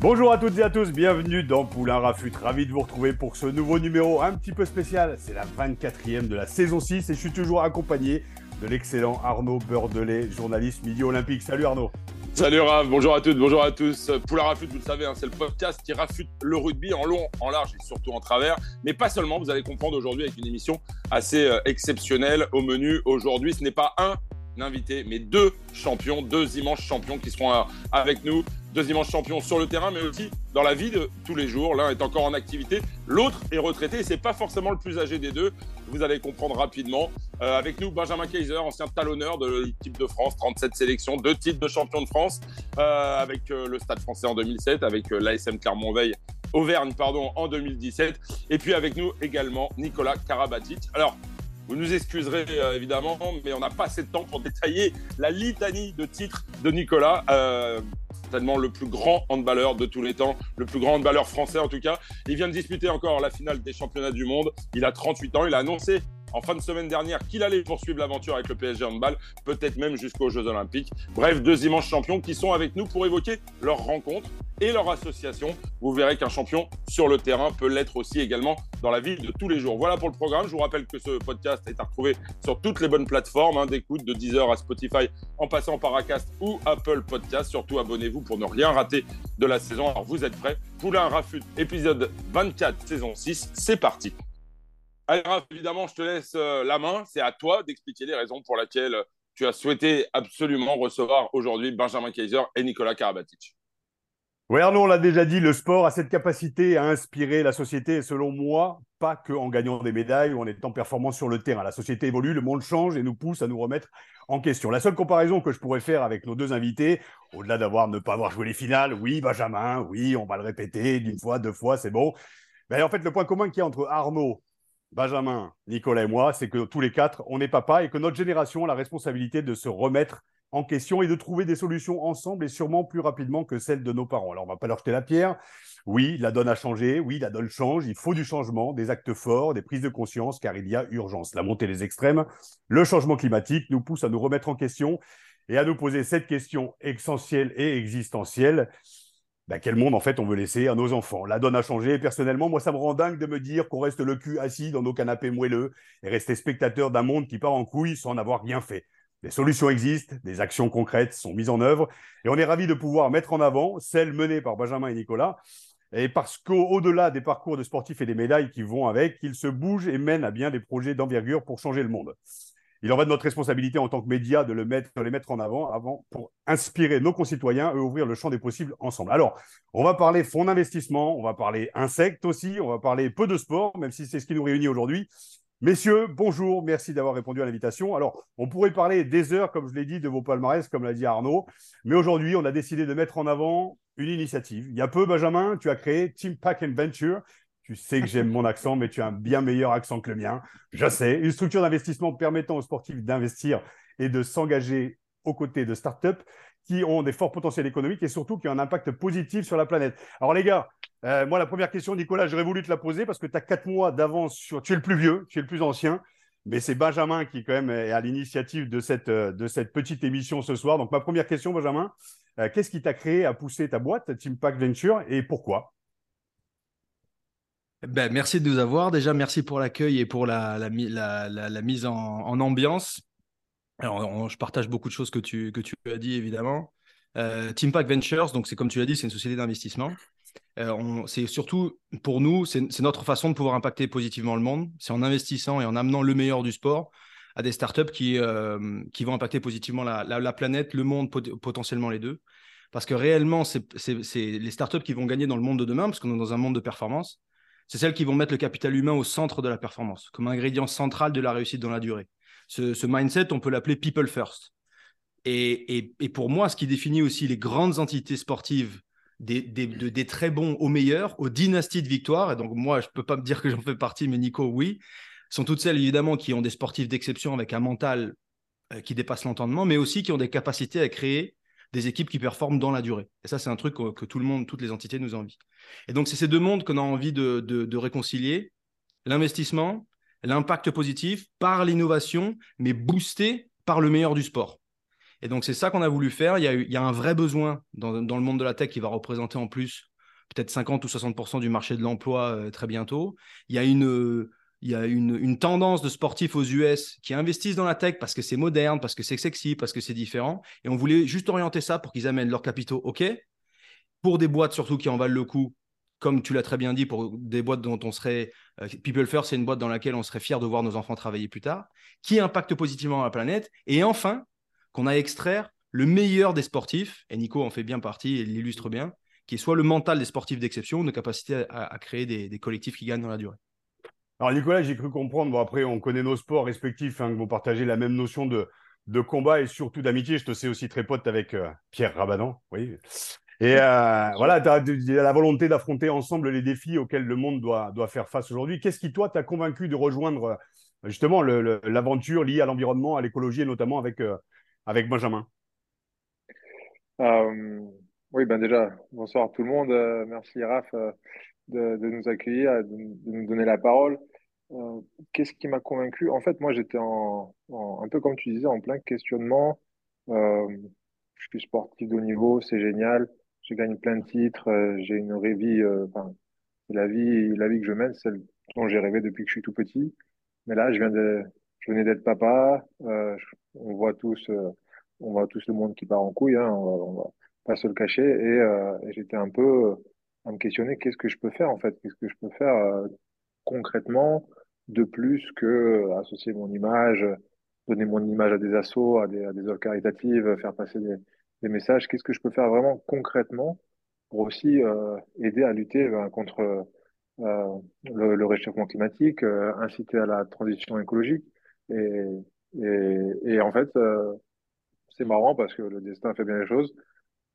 Bonjour à toutes et à tous, bienvenue dans Poulain Rafut. Ravi de vous retrouver pour ce nouveau numéro un petit peu spécial. C'est la 24e de la saison 6 et je suis toujours accompagné de l'excellent Arnaud Beurdelet, journaliste midi olympique. Salut Arnaud. Salut Raph, bonjour à toutes, bonjour à tous. Poulain Rafut, vous le savez, hein, c'est le podcast qui rafute le rugby en long, en large et surtout en travers. Mais pas seulement, vous allez comprendre aujourd'hui avec une émission assez euh, exceptionnelle au menu. Aujourd'hui, ce n'est pas un invité, mais deux champions, deux immenses champions qui seront euh, avec nous. Deux immenses champions sur le terrain, mais aussi dans la vie de tous les jours. L'un est encore en activité, l'autre est retraité. Et c'est pas forcément le plus âgé des deux. Vous allez comprendre rapidement. Euh, avec nous, Benjamin Kaiser, ancien talonneur de l'équipe de France, 37 sélections, deux titres de champion de France, euh, avec euh, le Stade français en 2007, avec l'ASM Clermont-Veil, Auvergne, pardon, en 2017. Et puis avec nous également Nicolas Karabatic. Alors, vous nous excuserez euh, évidemment, mais on n'a pas assez de temps pour détailler la litanie de titres de Nicolas. Euh, certainement le plus grand handballeur de tous les temps, le plus grand handballeur français en tout cas. Il vient de disputer encore la finale des championnats du monde. Il a 38 ans. Il a annoncé en fin de semaine dernière qu'il allait poursuivre l'aventure avec le PSG handball, peut-être même jusqu'aux Jeux Olympiques. Bref, deux immenses champions qui sont avec nous pour évoquer leur rencontre et leur association. Vous verrez qu'un champion sur le terrain peut l'être aussi également dans la vie de tous les jours. Voilà pour le programme. Je vous rappelle que ce podcast est à retrouver sur toutes les bonnes plateformes hein, d'écoute, de Deezer à Spotify, en passant par Acast ou Apple Podcast. Surtout, abonnez-vous pour ne rien rater de la saison. Alors, vous êtes prêts? Poulain Rafut, épisode 24, saison 6. C'est parti. Allez, Raph, évidemment, je te laisse euh, la main. C'est à toi d'expliquer les raisons pour lesquelles tu as souhaité absolument recevoir aujourd'hui Benjamin Kaiser et Nicolas Karabatic. Oui, Arnaud, on l'a déjà dit, le sport a cette capacité à inspirer la société, et selon moi, pas qu'en gagnant des médailles ou en étant performant sur le terrain. La société évolue, le monde change et nous pousse à nous remettre en question. La seule comparaison que je pourrais faire avec nos deux invités, au-delà d'avoir ne pas avoir joué les finales, oui, Benjamin, oui, on va le répéter d'une fois, deux fois, c'est bon. Mais en fait, le point commun qu'il y a entre Arnaud, Benjamin, Nicolas et moi, c'est que tous les quatre, on est papa et que notre génération a la responsabilité de se remettre en question et de trouver des solutions ensemble et sûrement plus rapidement que celles de nos parents. Alors, on va pas leur jeter la pierre. Oui, la donne a changé. Oui, la donne change. Il faut du changement, des actes forts, des prises de conscience, car il y a urgence. La montée des extrêmes, le changement climatique nous pousse à nous remettre en question et à nous poser cette question essentielle et existentielle. Ben, quel monde, en fait, on veut laisser à nos enfants La donne a changé. Personnellement, moi, ça me rend dingue de me dire qu'on reste le cul assis dans nos canapés moelleux et rester spectateur d'un monde qui part en couille sans en avoir rien fait. Des solutions existent, des actions concrètes sont mises en œuvre, et on est ravis de pouvoir mettre en avant celles menées par Benjamin et Nicolas, et parce qu'au-delà des parcours de sportifs et des médailles qui vont avec, ils se bougent et mènent à bien des projets d'envergure pour changer le monde. Il en va de notre responsabilité en tant que médias de, les mettre en avant, avant pour inspirer nos concitoyens et ouvrir le champ des possibles ensemble. Alors, on va parler fonds d'investissement, on va parler insectes aussi, on va parler peu de sport, même si c'est ce qui nous réunit aujourd'hui. Messieurs, bonjour, merci d'avoir répondu à l'invitation. Alors, on pourrait parler des heures, comme je l'ai dit, de vos palmarès, comme l'a dit Arnaud, mais aujourd'hui, on a décidé de mettre en avant une initiative. Il y a peu, Benjamin, tu as créé Team Pack and Venture. Tu sais que j'aime mon accent, mais tu as un bien meilleur accent que le mien. Je sais. Une structure d'investissement permettant aux sportifs d'investir et de s'engager aux côtés de startups qui ont des forts potentiels économiques et surtout qui ont un impact positif sur la planète. Alors les gars, euh, moi la première question, Nicolas, j'aurais voulu te la poser parce que tu as quatre mois d'avance sur... Tu es le plus vieux, tu es le plus ancien, mais c'est Benjamin qui quand même est à l'initiative de cette, euh, petite émission ce soir. Donc ma première question, Benjamin, euh, qu'est-ce qui t'a créé à pousser ta boîte, Team Pack Venture, et pourquoi? Ben, merci de nous avoir. Déjà, merci pour l'accueil et pour la, la, mise en, ambiance. Alors, je partage beaucoup de choses que tu, que tu as dit, évidemment. Euh, Team Pack Ventures, donc c'est comme tu l'as dit, c'est une société d'investissement. Euh, c'est surtout pour nous, c'est notre façon de pouvoir impacter positivement le monde. C'est en investissant et en amenant le meilleur du sport à des startups qui, euh, qui vont impacter positivement la, la- la planète, le monde, pot- potentiellement les deux. Parce que réellement, c'est les startups qui vont gagner dans le monde de demain, parce qu'on est dans un monde de performance. C'est celles qui vont mettre le capital humain au centre de la performance, comme ingrédient central de la réussite dans la durée. ce, mindset, on peut l'appeler people first. Et, pour moi, ce qui définit aussi les grandes entités sportives des, des, très bons aux meilleurs, aux dynasties de victoire, et donc moi, je ne peux pas me dire que j'en fais partie, mais Nico, oui, sont toutes celles évidemment qui ont des sportifs d'exception avec un mental euh, qui dépasse l'entendement, mais aussi qui ont des capacités à créer des équipes qui performent dans la durée. Et ça, c'est un truc que, tout le monde, toutes les entités nous envient. Et donc, c'est ces deux mondes qu'on a envie de, de réconcilier l'investissement, l'impact positif par l'innovation, mais boosté par le meilleur du sport. Et donc, c'est ça qu'on a voulu faire. Il y a, il y a un vrai besoin dans, le monde de la tech qui va représenter en plus peut-être 50 ou 60 du marché de l'emploi euh, très bientôt. Il y a une, il y a une, tendance de sportifs aux US qui investissent dans la tech parce que c'est moderne, parce que c'est sexy, parce que c'est différent. Et on voulait juste orienter ça pour qu'ils amènent leurs capitaux, OK, pour des boîtes surtout qui en valent le coup, comme tu l'as très bien dit, pour des boîtes dont on serait. Euh, People First, c'est une boîte dans laquelle on serait fier de voir nos enfants travailler plus tard, qui impacte positivement la planète. Et enfin, qu'on a extraire le meilleur des sportifs, et Nico en fait bien partie et l'illustre bien, qui est soit le mental des sportifs d'exception, nos capacités à, créer des, collectifs qui gagnent dans la durée. Alors Nicolas, j'ai cru comprendre, bon après on connaît nos sports respectifs, hein, que vous partagez la même notion de, de combat et surtout d'amitié. Je te sais aussi très pote avec euh, Pierre Rabadan, oui. Et euh, voilà, tu as, la volonté d'affronter ensemble les défis auxquels le monde doit, doit faire face aujourd'hui. Qu'est-ce qui, toi, t'a convaincu de rejoindre euh, justement l'aventure liée à l'environnement, à l'écologie et notamment avec, euh, avec Benjamin? Oui, ben déjà, bonsoir tout le monde. merci Raph de, de, nous accueillir, de, de, nous donner la parole. Qu'est-ce qui m'a convaincu? En fait, moi, j'étais en, un peu comme tu disais, en plein questionnement. je suis sportif de haut niveau, c'est génial. Je gagne plein de titres, euh, j'ai une vraie vie, euh, enfin, la vie, la vie que je mène, celle dont j'ai rêvé depuis que je suis tout petit. Mais là, je viens de, je venais d'être papa, euh, on voit tous, on voit tous le monde qui part en couille, hein, on, va, va pas se le cacher, et, et j'étais un peu à me questionner qu'est-ce que je peux faire en fait, qu'est-ce que je peux faire concrètement? De plus que associer mon image, donner mon image à des assos, à des, à des œuvres caritatives, faire passer des, des messages, qu'est-ce que je peux faire vraiment concrètement pour aussi euh, aider à lutter ben, contre euh, le, réchauffement climatique, euh, inciter à la transition écologique? Et, et, et en fait, c'est marrant parce que le destin fait bien les choses.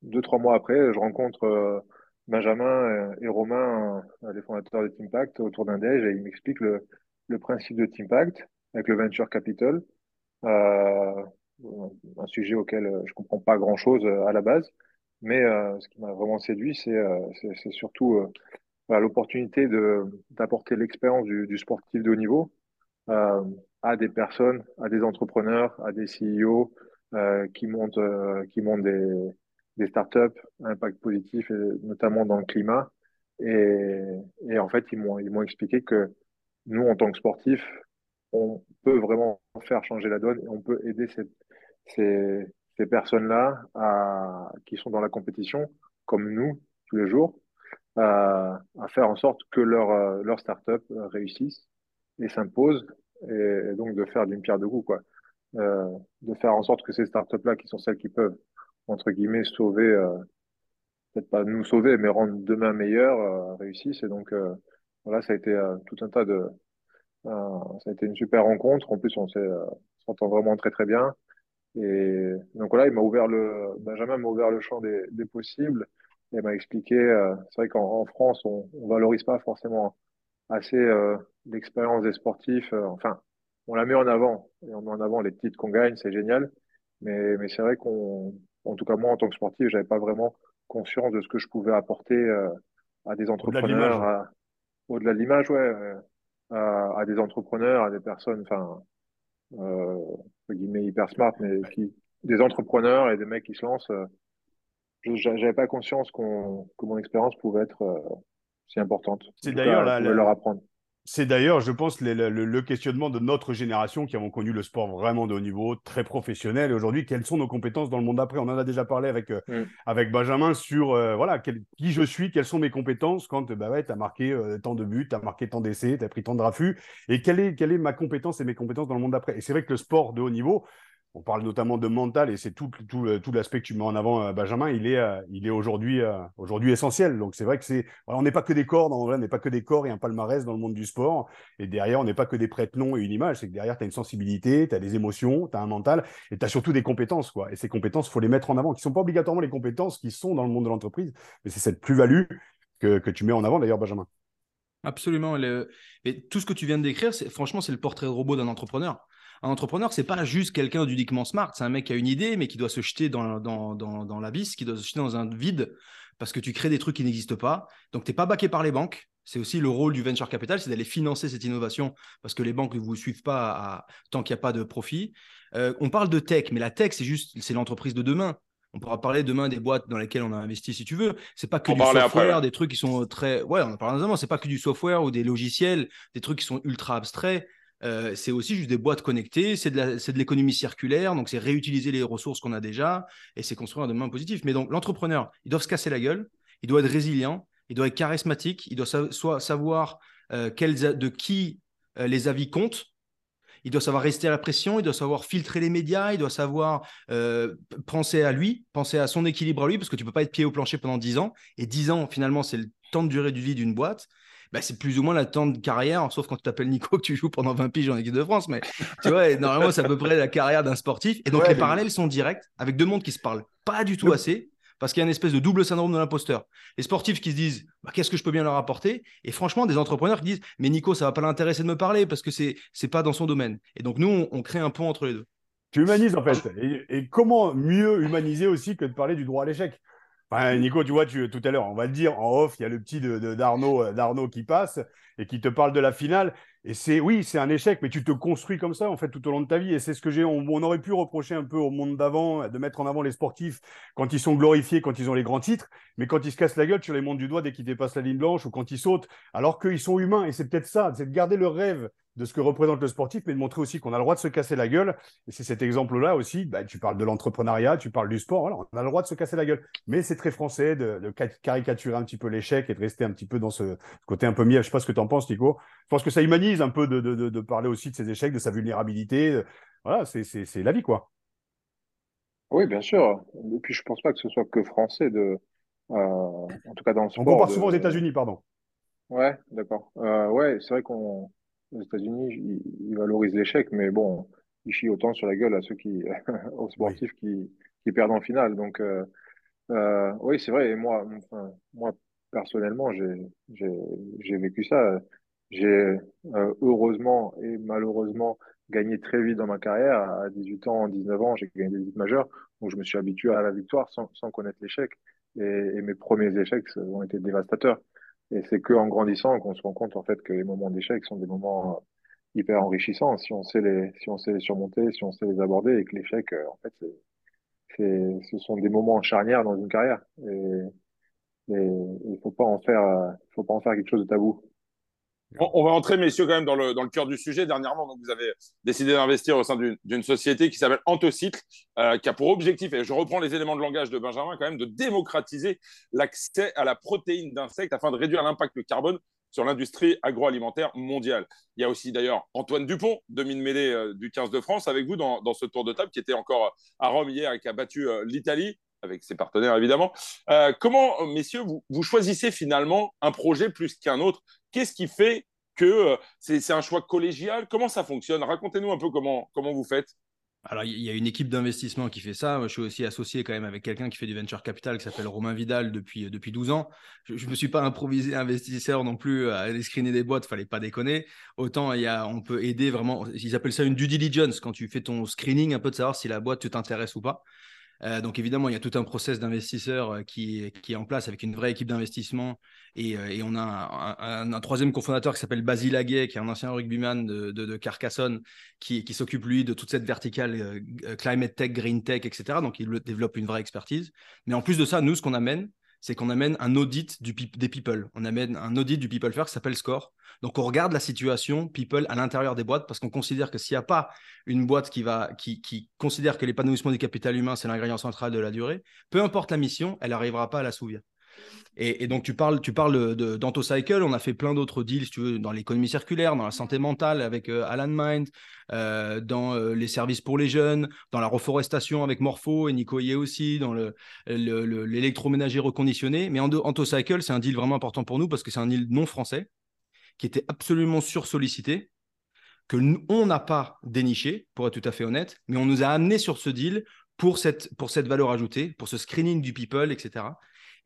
Deux, trois mois après, je rencontre Benjamin et Romain, les fondateurs de Teampact, autour d'un déj et ils m'expliquent le, le principe de Teampact avec le Venture Capital. Euh, un sujet auquel euh, je comprends pas grand-chose euh, à la base. Mais euh, ce qui m'a vraiment séduit, c'est c'est surtout l'opportunité de d'apporter l'expérience du, du, sportif de haut niveau euh, à des personnes, à des entrepreneurs, à des CEO euh, qui montent qui montent des des startups à impact positif, notamment dans le climat. Et, et en fait, ils m'ont ils m'ont expliqué que nous, en tant que sportifs, on peut vraiment faire changer la donne et on peut aider cette, ces, ces personnes-là qui sont dans la compétition, comme nous, tous les jours, à, à faire en sorte que leur, euh, leur start-up euh, réussisse et s'impose, et, donc de faire d'une pierre deux coups, quoi. Euh, de faire en sorte que ces startups-là, qui sont celles qui peuvent, entre guillemets, sauver, euh, peut-être pas nous sauver, mais rendre demain meilleur, euh, réussissent. Et donc, voilà, ça a été tout un tas de. ça a été une super rencontre. En plus, on s'entend vraiment très, très bien. Et donc voilà, il m'a ouvert le, Benjamin m'a ouvert le champ des, des possibles et m'a expliqué, euh, c'est vrai qu'en France, on, on valorise pas forcément assez euh, l'expérience des sportifs. Euh, enfin, on la met en avant et on met en avant les titres qu'on gagne, c'est génial. Mais, mais c'est vrai qu'on, en tout cas moi en tant que sportif, j'avais pas vraiment conscience de ce que je pouvais apporter euh, à des entrepreneurs, au-delà de l'image, ouais, à, à, des entrepreneurs, à des personnes, enfin euh, guillemets hyper smart, mais qui, des entrepreneurs et des mecs qui se lancent. Euh, j'avais pas conscience qu'on que mon expérience pouvait être euh, si importante. C'est d'ailleurs leur apprendre. C'est d'ailleurs, je pense, le, questionnement de notre génération qui avons connu le sport vraiment de haut niveau, très professionnel. Et aujourd'hui, quelles sont nos compétences dans le monde d'après? On en a déjà parlé avec, euh, mm. avec Benjamin sur euh, voilà, qui je suis, quelles sont mes compétences quand bah ouais, tu as marqué euh, tant de buts, tu as marqué tant d'essais, tu as pris tant de raffus. Et quelle est, quelle est ma compétence et mes compétences dans le monde d'après? Et c'est vrai que le sport de haut niveau, on parle notamment de mental et c'est tout, l'aspect que tu mets en avant, Benjamin, il est, il est aujourd'hui, essentiel. Donc c'est vrai que c'est, on n'est pas que des corps, on n'est pas que des corps et un palmarès dans le monde du sport. Et derrière, on n'est pas que des prête-noms et une image. C'est que derrière, tu as une sensibilité, tu as des émotions, tu as un mental et tu as surtout des compétences. Et ces compétences, faut les mettre en avant, qui ne sont pas obligatoirement les compétences qui sont dans le monde de l'entreprise, mais c'est cette plus-value que, tu mets en avant d'ailleurs, Benjamin. Absolument. Tout ce que tu viens de décrire, franchement, c'est le portrait robot d'un entrepreneur. Un entrepreneur, c'est pas juste quelqu'un d'uniquement smart. C'est un mec qui a une idée, mais qui doit se jeter dans, dans, dans, dans l'abysse, qui doit se jeter dans un vide parce que tu crées des trucs qui n'existent pas. Donc, tu n'es pas baqué par les banques. C'est aussi le rôle du venture capital, c'est d'aller financer cette innovation parce que les banques ne vous suivent pas tant qu'il n'y a pas de profit. Euh, on parle de tech, mais la tech, c'est juste c'est l'entreprise de demain. On pourra parler demain des boîtes dans lesquelles on a investi si tu veux. C'est pas que du software, des trucs qui sont très. Ouais, on en parle. C'est pas que du software ou des logiciels, des trucs qui sont ultra abstraits. Euh, c'est aussi juste des boîtes connectées, c'est de l'économie circulaire, donc c'est réutiliser les ressources qu'on a déjà et c'est construire un demain positif. Mais donc l'entrepreneur, il doit se casser la gueule, il doit être résilient, il doit être charismatique, il doit soit savoir euh, de qui euh, les avis comptent, il doit savoir rester à la pression, il doit savoir filtrer les médias, il doit savoir penser à lui, penser à son équilibre à lui, parce que tu ne peux pas être pied au plancher pendant 10 ans. Et 10 ans, finalement, c'est le temps de durée de vie d'une boîte. Bah, c'est plus ou moins la temps de carrière, sauf quand tu t'appelles Nico que tu joues pendant 20 piges en équipe de France. Mais tu vois, normalement, c'est à peu près la carrière d'un sportif. Et donc, les parallèles sont directs avec deux mondes qui se parlent pas du tout assez parce qu'il y a une espèce de double syndrome de l'imposteur. Les sportifs qui se disent bah, qu'est-ce que je peux bien leur apporter? Et franchement, des entrepreneurs qui disent mais Nico, ça va pas l'intéresser de me parler parce que c'est c'est pas dans son domaine. Et donc nous, on, crée un pont entre les deux. Tu humanises en fait. et, comment mieux humaniser aussi que de parler du droit à l'échec? Nico, tu vois, tu, tout à l'heure, on va le dire en off, il y a le petit d'Arnaud de, d'Arnaud qui passe et qui te parle de la finale. Et c'est, oui, c'est un échec, mais tu te construis comme ça, en fait, tout au long de ta vie. Et c'est ce que j'ai. On, aurait pu reprocher un peu au monde d'avant de mettre en avant les sportifs quand ils sont glorifiés, quand ils ont les grands titres, mais quand ils se cassent la gueule, tu les montres du doigt dès qu'ils dépassent la ligne blanche ou quand ils sautent, alors qu'ils sont humains. Et c'est peut-être ça, c'est de garder le rêve de ce que représente le sportif, mais de montrer aussi qu'on a le droit de se casser la gueule. Et c'est cet exemple-là aussi, bah, tu parles de l'entrepreneuriat, tu parles du sport, voilà, on a le droit de se casser la gueule. Mais c'est très français de, de, caricaturer un petit peu l'échec et de rester un petit peu dans ce côté un peu miel. Je sais pas ce que tu en penses, Nico. Je pense que ça humanise un peu de, de, de parler aussi de ses échecs, de sa vulnérabilité. Voilà, c'est la vie, quoi. Oui, bien sûr. Et puis, je pense pas que ce soit que français de, euh, en tout cas dans le sport. On compare souvent aux États-Unis, pardon. Ouais, d'accord. Euh, ouais, c'est vrai qu'on aux États-Unis, ils, valorisent l'échec, mais bon, ils chient autant sur la gueule à ceux qui, aux sportifs qui, qui perdent en finale. Donc, euh, euh, oui, c'est vrai. Et moi, enfin, moi personnellement, j'ai vécu ça. J'ai euh, heureusement et malheureusement gagné très vite dans ma carrière. À 18 ans, 19 ans, j'ai gagné des vies majeures. Donc, je me suis habitué à la victoire sans, sans connaître l'échec. Et, et, mes premiers échecs ont été dévastateurs. Et c'est qu'en grandissant qu'on se rend compte en fait que les moments d'échec sont des moments euh, hyper enrichissants si on sait les si on sait les surmonter, si on sait les aborder et que l'échec euh, en fait c'est ce sont des moments charnières dans une carrière et, et il faut pas en faire euh, faut pas en faire quelque chose de tabou. On va entrer, messieurs, quand même dans le, cœur du sujet. Dernièrement, donc, vous avez décidé d'investir au sein d'une société qui s'appelle Antocycle, euh, qui a pour objectif, et je reprends les éléments de langage de Benjamin, quand même, de démocratiser l'accès à la protéine d'insectes afin de réduire l'impact carbone sur l'industrie agroalimentaire mondiale. Il y a aussi d'ailleurs Antoine Dupont, demi-mêlée euh, du 15 de France, avec vous dans, dans, ce tour de table, qui était encore à Rome hier et qui a battu euh, l'Italie avec ses partenaires évidemment. Euh, comment, messieurs, vous, choisissez finalement un projet plus qu'un autre? Qu'est-ce qui fait que euh, c'est un choix collégial? Comment ça fonctionne? Racontez-nous un peu comment, comment vous faites. Alors, il y a une équipe d'investissement qui fait ça. Moi, je suis aussi associé quand même avec quelqu'un qui fait du venture capital qui s'appelle Romain Vidal depuis, depuis 12 ans. Je ne me suis pas improvisé investisseur non plus à aller screener des boîtes, fallait pas déconner. Autant, il y a, on peut aider vraiment, ils appellent ça une due diligence, quand tu fais ton screening un peu de savoir si la boîte t'intéresse ou pas. Euh, donc évidemment, il y a tout un process d'investisseur euh, qui, est en place avec une vraie équipe d'investissement. Et, euh, on a un, troisième cofondateur qui s'appelle Basile Aguet, qui est un ancien rugbyman de, Carcassonne, qui s'occupe lui de toute cette verticale climate tech, green tech, etc. Donc il développe une vraie expertise. Mais en plus de ça, nous, ce qu'on amène, c'est qu'on amène un audit des people. On amène un audit du people first qui s'appelle Score. Donc on regarde la situation people à l'intérieur des boîtes parce qu'on considère que s'il n'y a pas une boîte qui, va, qui, considère que l'épanouissement du capital humain, c'est l'ingrédient central de la durée, peu importe la mission, elle n'arrivera pas à la souvenir. Et, donc, tu parles, tu parles d'Antocycle. On a fait plein d'autres deals, tu veux, dans l'économie circulaire, dans la santé mentale avec euh, Alan Mind, euh, dans euh, les services pour les jeunes, dans la reforestation avec Morpho et Nico Yé aussi, dans l'électroménager reconditionné. Mais Antocycle, c'est un deal vraiment important pour nous parce que c'est un deal non français qui était absolument sursollicité que on n'a pas déniché, pour être tout à fait honnête, mais on nous a amené sur ce deal pour cette valeur ajoutée, pour ce screening du people, etc.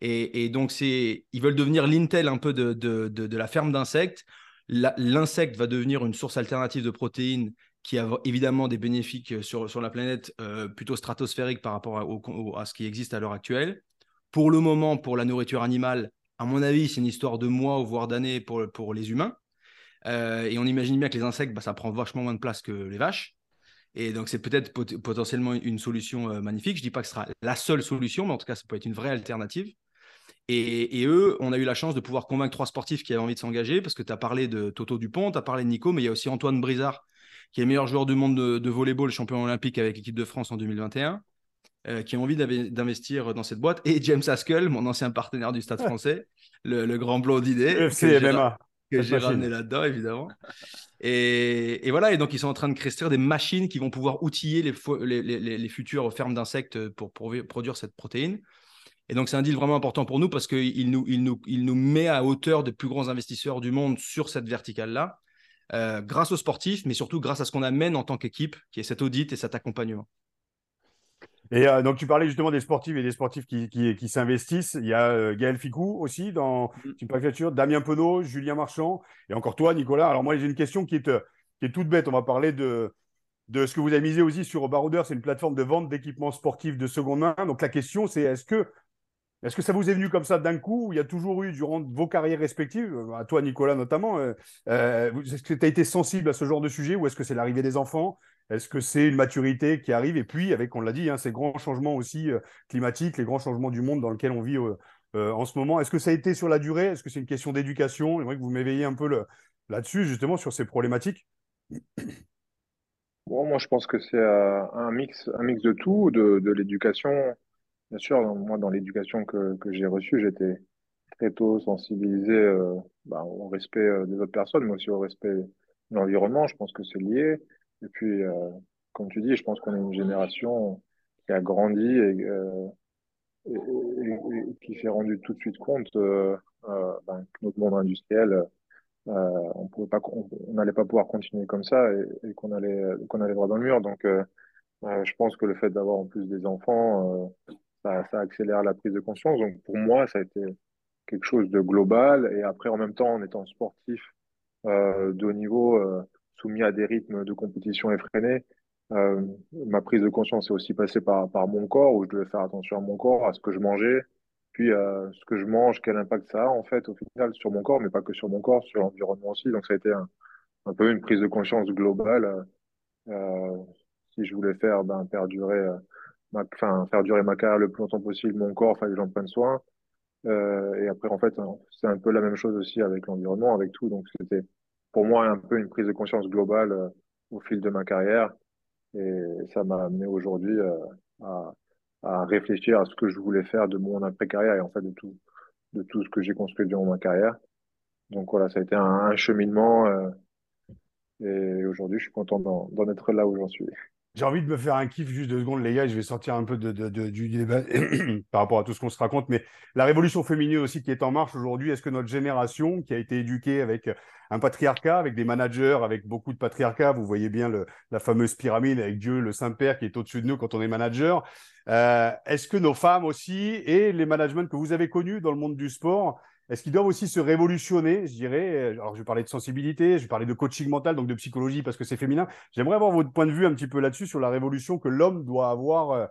Et, donc, ils veulent devenir l'Intel un peu de, la ferme d'insectes. L'insecte va devenir une source alternative de protéines qui a évidemment des bénéfices sur, sur la planète euh, plutôt stratosphériques par rapport à, ce qui existe à l'heure actuelle. Pour le moment, pour la nourriture animale, à mon avis, c'est une histoire de mois voire d'années pour, les humains. Euh, et on imagine bien que les insectes, bah, ça prend vachement moins de place que les vaches. Et donc, c'est peut-être potentiellement une solution euh, magnifique. Je ne dis pas que ce sera la seule solution, mais en tout cas, ça peut être une vraie alternative. Et, eux, on a eu la chance de pouvoir convaincre trois sportifs qui avaient envie de s'engager, parce que tu as parlé de Toto Dupont, tu as parlé de Nico, mais il y a aussi Antoine Brizard, qui est meilleur joueur du monde de, de volleyball, champion olympique avec l'équipe de France en 2021, euh, qui a envie d'investir dans cette boîte, et James Haskell, mon ancien partenaire du Stade français, le, grand blond d'idées que j'ai ramené là-dedans, évidemment. Et, voilà, et donc ils sont en train de créer des machines qui vont pouvoir outiller les, les, les, futures fermes d'insectes pour, produire cette protéine. Et donc c'est un deal vraiment important pour nous parce qu'il nous, il nous, il nous met à hauteur des plus grands investisseurs du monde sur cette verticale-là, euh, grâce aux sportifs, mais surtout grâce à ce qu'on amène en tant qu'équipe, qui est cet audit et cet accompagnement. Et euh, donc, tu parlais justement des sportifs et des sportifs qui, qui, s'investissent. Il y a euh, Gaël Ficou aussi dans mm. Team Pack Damien Penaud, Julien Marchand et encore toi, Nicolas. Alors, moi, j'ai une question qui est, qui est toute bête. On va parler de, de ce que vous avez misé aussi sur Baroudeur. C'est une plateforme de vente d'équipements sportifs de seconde main. Donc, la question, c'est est-ce que, est-ce que ça vous est venu comme ça d'un coup ou il y a toujours eu, durant vos carrières respectives, à toi, Nicolas notamment, est-ce que tu as été sensible à ce genre de sujet ou est-ce que c'est l'arrivée des enfants? Est-ce que c'est une maturité qui arrive? Et puis, avec, on l'a dit, hein, ces grands changements aussi euh, climatiques, les grands changements du monde dans lequel on vit euh, euh, en ce moment. Est-ce que ça a été sur la durée? Est-ce que c'est une question d'éducation? J'aimerais que vous m'éveilliez un peu là-dessus, justement, sur ces problématiques. Moi, je pense que c'est un mix, un mix de tout, de, l'éducation. Bien sûr, moi, dans l'éducation que, j'ai reçue, j'étais très tôt sensibilisé bah, au respect des autres personnes, mais aussi au respect de l'environnement. Je pense que c'est lié. Et puis, euh, comme tu dis, je pense qu'on est une génération qui a grandi et, euh, qui s'est rendu tout de suite compte euh, ben, que notre monde industriel, on pouvait pas, on n'allait pas pouvoir continuer comme ça et, qu'on allait, qu'on allait droit dans le mur. Donc, je pense que le fait d'avoir en plus des enfants, ça, ça accélère la prise de conscience. Donc, pour moi, ça a été quelque chose de global. Et après, en même temps, en étant sportif de haut niveau, soumis à des rythmes de compétition effrénés. Euh, ma prise de conscience est aussi passée par, par mon corps, où je devais faire attention à mon corps, à ce que je mangeais, puis euh, ce que je mange, quel impact ça a en fait au final sur mon corps, mais pas que sur mon corps, sur l'environnement aussi. Donc ça a été un, peu une prise de conscience globale. Euh, si je voulais faire ben, perdurer, euh, enfin, faire durer ma carrière le plus longtemps possible, mon corps, fallait que j'en prenne soin. Euh, et après, en fait, c'est un peu la même chose aussi avec l'environnement, avec tout. Donc c'était pour moi un peu une prise de conscience globale euh, au fil de ma carrière. Et ça m'a amené aujourd'hui euh, à, à, réfléchir à ce que je voulais faire de mon après-carrière et en fait de tout, de tout ce que j'ai construit durant ma carrière. Donc voilà, ça a été un, un cheminement. Euh, et aujourd'hui, je suis content d'en être là où j'en suis. J'ai envie de me faire un kiff juste deux secondes, les gars. Je vais sortir un peu de, de, du débat par rapport à tout ce qu'on se raconte. Mais la révolution féminine aussi qui est en marche aujourd'hui, est-ce que notre génération, qui a été éduquée avec un patriarcat, avec des managers, avec beaucoup de patriarcat, vous voyez bien le, la fameuse pyramide avec Dieu, le Saint-Père qui est au-dessus de nous quand on est manager, euh, est-ce que nos femmes aussi et les managements que vous avez connus dans le monde du sport est-ce qu'ils doivent aussi se révolutionner, je dirais? Alors, je vais parler de sensibilité, je vais parler de coaching mental, donc de psychologie parce que c'est féminin. J'aimerais avoir votre point de vue un petit peu là-dessus, sur la révolution que l'homme doit avoir euh,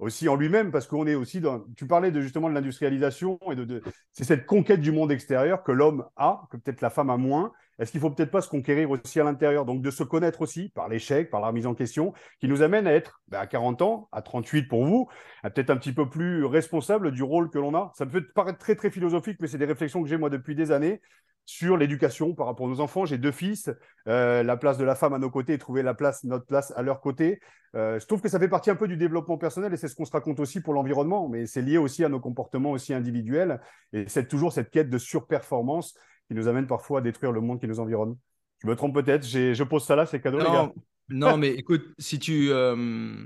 aussi en lui-même, parce qu'on est aussi dans. Tu parlais de, justement de l'industrialisation et de, de... c'est cette conquête du monde extérieur que l'homme a, que peut-être la femme a moins. Est-ce qu'il faut peut-être pas se conquérir aussi à l'intérieur? Donc de se connaître aussi par l'échec, par la remise en question, qui nous amène à être ben, à 40 ans, à 38 pour vous, peut-être un petit peu plus responsable du rôle que l'on a. Ça fait paraître très très philosophique, mais c'est des réflexions que j'ai moi depuis des années. Sur l'éducation par rapport à nos enfants. J'ai deux fils, euh, la place de la femme à nos côtés et trouver la place, notre place à leur côté. Euh, je trouve que ça fait partie un peu du développement personnel et c'est ce qu'on se raconte aussi pour l'environnement, mais c'est lié aussi à nos comportements aussi individuels et c'est toujours cette quête de surperformance qui nous amène parfois à détruire le monde qui nous environne. Je me trompe peut-être, je pose ça là, c'est cadeau, non, les gars. Non, mais écoute, si tu. Euh,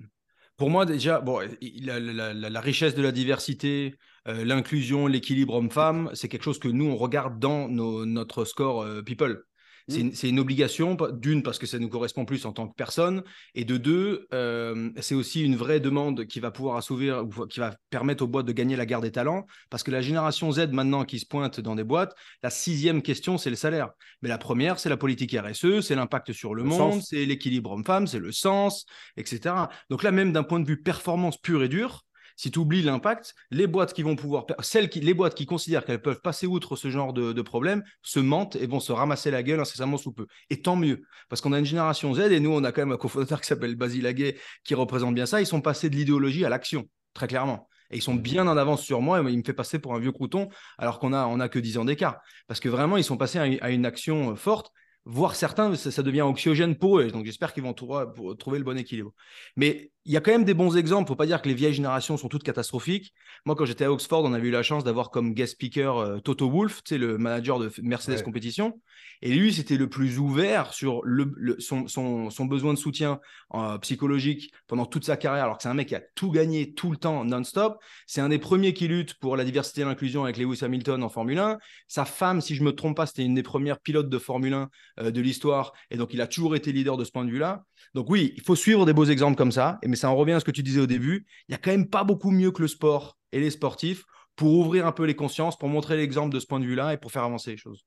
pour moi, déjà, bon, la, la, richesse de la diversité, euh, l'inclusion, l'équilibre homme-femme, c'est quelque chose que nous, on regarde dans nos, notre score euh, People. C'est une, obligation, d'une, parce que ça nous correspond plus en tant que personne, et de deux, euh, c'est aussi une vraie demande qui va pouvoir assouvir, qui va permettre aux boîtes de gagner la guerre des talents, parce que la génération Z maintenant qui se pointe dans des boîtes, la sixième question, c'est le salaire. Mais la première, c'est la politique RSE, c'est l'impact sur le, monde, c'est l'équilibre homme-femme, c'est le sens, etc. Donc là, même d'un point de vue performance pure et dure, si tu oublies l'impact, les boîtes qui vont pouvoir, celles qui, les boîtes qui considèrent qu'elles peuvent passer outre ce genre de, problème, se mentent et vont se ramasser la gueule incessamment sous peu. Et tant mieux, parce qu'on a une génération Z et nous, on a quand même un cofondateur qui s'appelle Basile Aguet qui représente bien ça. Ils sont passés de l'idéologie à l'action, très clairement. Et ils sont bien en avance sur moi. Et il me fait passer pour un vieux crouton, alors qu'on a, a que 10 ans d'écart. Parce que vraiment, ils sont passés à une action euh, forte voire certains, ça, devient anxiogène pour eux. Donc j'espère qu'ils vont trouver le bon équilibre. Mais il y a quand même des bons exemples. Il ne faut pas dire que les vieilles générations sont toutes catastrophiques. Moi, quand j'étais à Oxford, on avait eu la chance d'avoir comme guest speaker euh, Toto Wolff, le manager de Mercedes Competition. Et lui, c'était le plus ouvert sur le, son, besoin de soutien euh, psychologique pendant toute sa carrière, alors que c'est un mec qui a tout gagné tout le temps, non-stop. C'est un des premiers qui lutte pour la diversité et l'inclusion avec Lewis Hamilton en Formule 1. Sa femme, si je ne me trompe pas, c'était une des premières pilotes de Formule 1 euh, de l'histoire. Et donc, il a toujours été leader de ce point de vue-là. Donc oui, il faut suivre des beaux exemples comme ça. Mais ça en revient à ce que tu disais au début. Il n'y a quand même pas beaucoup mieux que le sport et les sportifs pour ouvrir un peu les consciences, pour montrer l'exemple de ce point de vue-là et pour faire avancer les choses.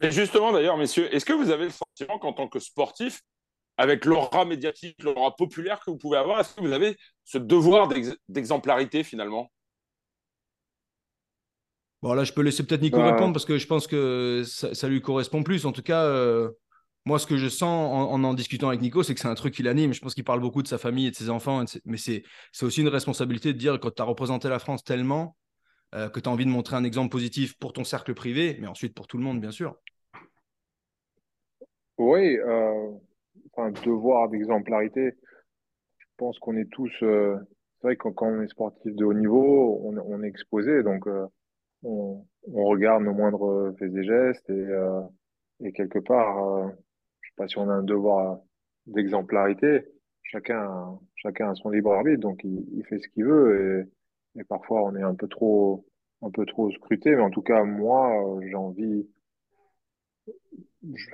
Et justement, d'ailleurs, messieurs, est-ce que vous avez le sentiment qu'en tant que sportif, avec l'aura médiatique, l'aura populaire que vous pouvez avoir, est-ce que vous avez ce devoir d'exemplarité finalement? Bon, là, je peux laisser peut-être Nico bah, répondre parce que je pense que ça, lui correspond plus. En tout cas, euh, moi, ce que je sens en, en, discutant avec Nico, c'est que c'est un truc qui l'anime. Je pense qu'il parle beaucoup de sa famille et de ses enfants. mais c'est aussi une responsabilité de dire quand tu as représenté la France tellement euh, que tu as envie de montrer un exemple positif pour ton cercle privé, mais ensuite pour tout le monde, bien sûr. Oui, euh, enfin, devoir d'exemplarité. Je pense qu'on est tous. Euh, c'est vrai que quand, on est sportif de haut niveau, on, est exposé, donc euh, on, regarde nos moindres faits et gestes, et, et quelque part, sais pas si on a un devoir d'exemplarité. Chacun, chacun a son libre arbitre, donc il, fait ce qu'il veut, et, et parfois on est un peu trop, un peu trop scruté, mais en tout cas, moi, j'ai envie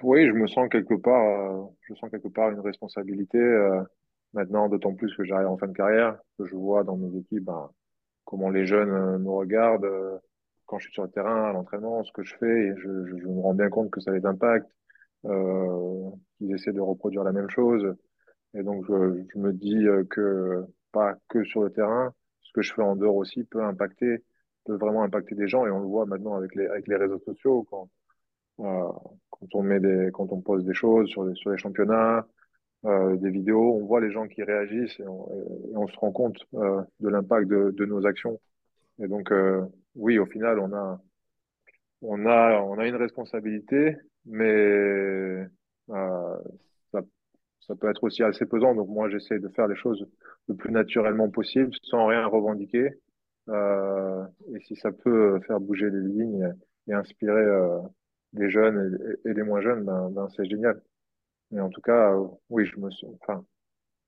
oui, je me sens quelque part, euh, je sens quelque part une responsabilité euh, maintenant, d'autant plus que j'arrive en fin de carrière, que je vois dans mes équipes ben, comment les jeunes euh, me regardent quand je suis sur le terrain, à l'entraînement, ce que je fais, et je, je, me rends bien compte que ça les impacte, qu'ils essaient de reproduire la même chose, et donc je, me dis que pas que sur le terrain, ce que je fais en dehors aussi peut impacter, peut vraiment impacter des gens, et on le voit maintenant avec les réseaux sociaux quand quand on met quand on pose des choses sur les, championnats, euh, des vidéos, on voit les gens qui réagissent et on, se rend compte euh, de l'impact de, de, nos actions. Et donc, euh, oui, au final, on a, on a, on a une responsabilité, mais euh, ça, ça peut être aussi assez pesant. Donc, moi, j'essaie de faire les choses le plus naturellement possible, sans rien revendiquer. Euh, et si ça peut faire bouger les lignes et, inspirer les jeunes et, les moins jeunes, ben, ben, c'est génial. Mais en tout cas, euh, oui, je me enfin,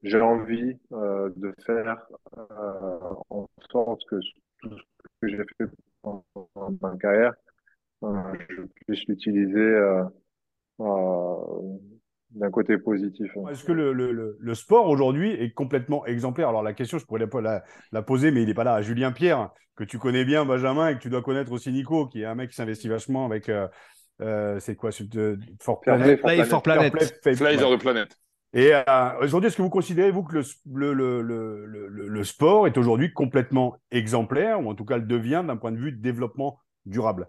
j'ai envie euh, de faire euh, en sorte que tout ce que j'ai fait pendant ma carrière, je puisse l'utiliser d'un côté positif. Est-ce que le, le, le sport aujourd'hui est complètement exemplaire? Alors la question, je pourrais la, la poser, mais il n'est pas là. À Julien Pierre, que tu connais bien, Benjamin, et que tu dois connaître aussi Nico, qui est un mec qui s'investit vachement avec euh, c'est quoi de, For Planet? Play for Planet. Play the Planet. Et euh, aujourd'hui, est-ce que vous considérez, vous, que le, le, le, le sport est aujourd'hui complètement exemplaire, ou en tout cas le devient d'un point de vue de développement durable?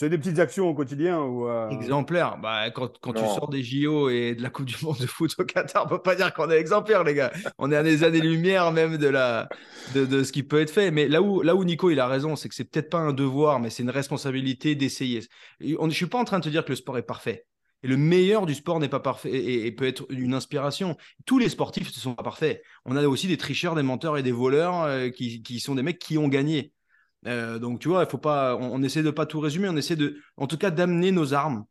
C'est des petites actions au quotidien ou euh, Exemplaire. Bah, quand, quand tu sors des JO et de la Coupe du Monde de foot au Qatar, on peut pas dire qu'on est exemplaire, les gars. On est à des années-lumière même de, la, de, de, ce qui peut être fait. Mais là où, là où Nico, il a raison, c'est que c'est peut-être pas un devoir, mais c'est une responsabilité d'essayer. Je ne suis pas en train de te dire que le sport est parfait. Et le meilleur du sport n'est pas parfait et, peut être une inspiration. Tous les sportifs ne sont pas parfaits. On a aussi des tricheurs, des menteurs et des voleurs euh, qui, qui, sont des mecs qui ont gagné. Euh, donc, tu vois, il faut pas, on, essaie de pas tout résumer, on essaie de, en tout cas, d'amener nos armes